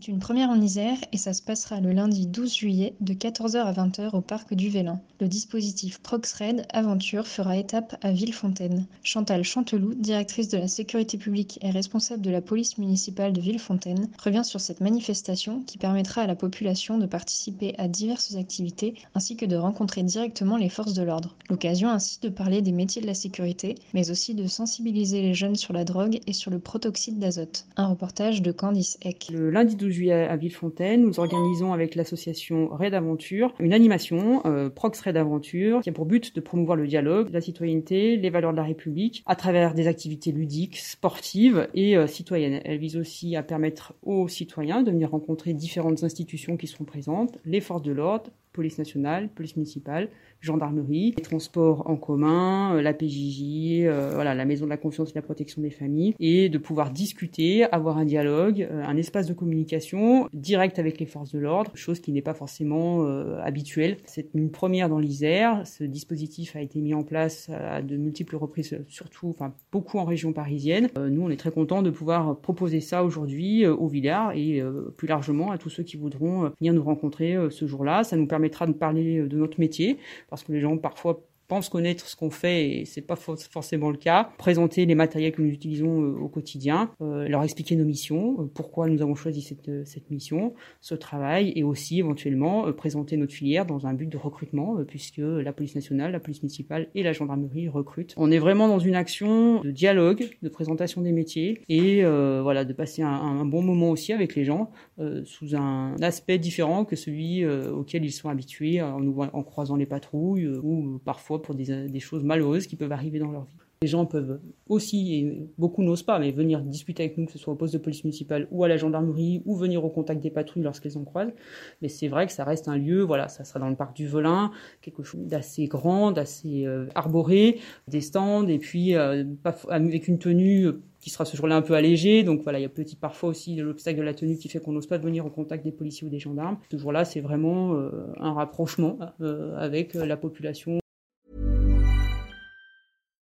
C'est une première en Isère et ça se passera le lundi 12 juillet de 14h à 20h au parc du Vélan. Le dispositif Proxred Aventure fera étape à Villefontaine. Chantal Chanteloup, directrice de la sécurité publique et responsable de la police municipale de Villefontaine, revient sur cette manifestation qui permettra à la population de participer à diverses activités ainsi que de rencontrer directement les forces de l'ordre. L'occasion ainsi de parler des métiers de la sécurité, mais aussi de sensibiliser les jeunes sur la drogue et sur le protoxyde d'azote. Un reportage de Candice Eck. Le lundi 12 juillet à Villefontaine, nous organisons avec l'association Raid Aventure une animation, euh, Prox Raid Aventure, qui a pour but de promouvoir le dialogue, la citoyenneté, les valeurs de la République, à travers des activités ludiques, sportives et euh, citoyennes. Elle vise aussi à permettre aux citoyens de venir rencontrer différentes institutions qui seront présentes, les forces de l'ordre, police nationale, police municipale, gendarmerie, les transports en commun, euh, la PJJ, euh, voilà, la maison de la confiance et la protection des familles, et de pouvoir discuter, avoir un dialogue, euh, un espace de communication direct avec les forces de l'ordre, chose qui n'est pas forcément habituelle. C'est une première dans l'Isère. Ce dispositif a été mis en place à de multiples reprises, surtout, enfin, beaucoup en région parisienne. nous, on est très contents de pouvoir proposer ça aujourd'hui au Villard et plus largement à tous ceux qui voudront venir nous rencontrer ce jour-là. Ça nous de parler de notre métier, parce que les gens parfois pensent connaître ce qu'on fait et c'est pas forcément le cas. Présenter les matériels que nous utilisons euh, au quotidien, euh, leur expliquer nos missions, euh, pourquoi nous avons choisi cette, cette mission, ce travail et aussi éventuellement présenter notre filière dans un but de recrutement puisque la police nationale, la police municipale et la gendarmerie recrutent. On est vraiment dans une action de dialogue, de présentation des métiers et voilà de passer un, bon moment aussi avec les gens sous un aspect différent que celui auquel ils sont habitués en croisant les patrouilles ou parfois pour des, des choses malheureuses qui peuvent arriver dans leur vie. Les gens peuvent aussi, et beaucoup n'osent pas, mais venir discuter avec nous, que ce soit au poste de police municipale ou à la gendarmerie, ou venir au contact des patrouilles lorsqu'elles en croisent. Mais c'est vrai que ça reste un lieu, voilà, ça sera dans le parc du Velin, quelque chose d'assez grand, d'assez euh, arboré, des stands, et puis euh, avec une tenue qui sera ce jour-là un peu allégée. Donc voilà, il y a petit parfois aussi l'obstacle de la tenue qui fait qu'on n'ose pas venir au contact des policiers ou des gendarmes. Ce jour-là, c'est vraiment euh, un rapprochement avec la population.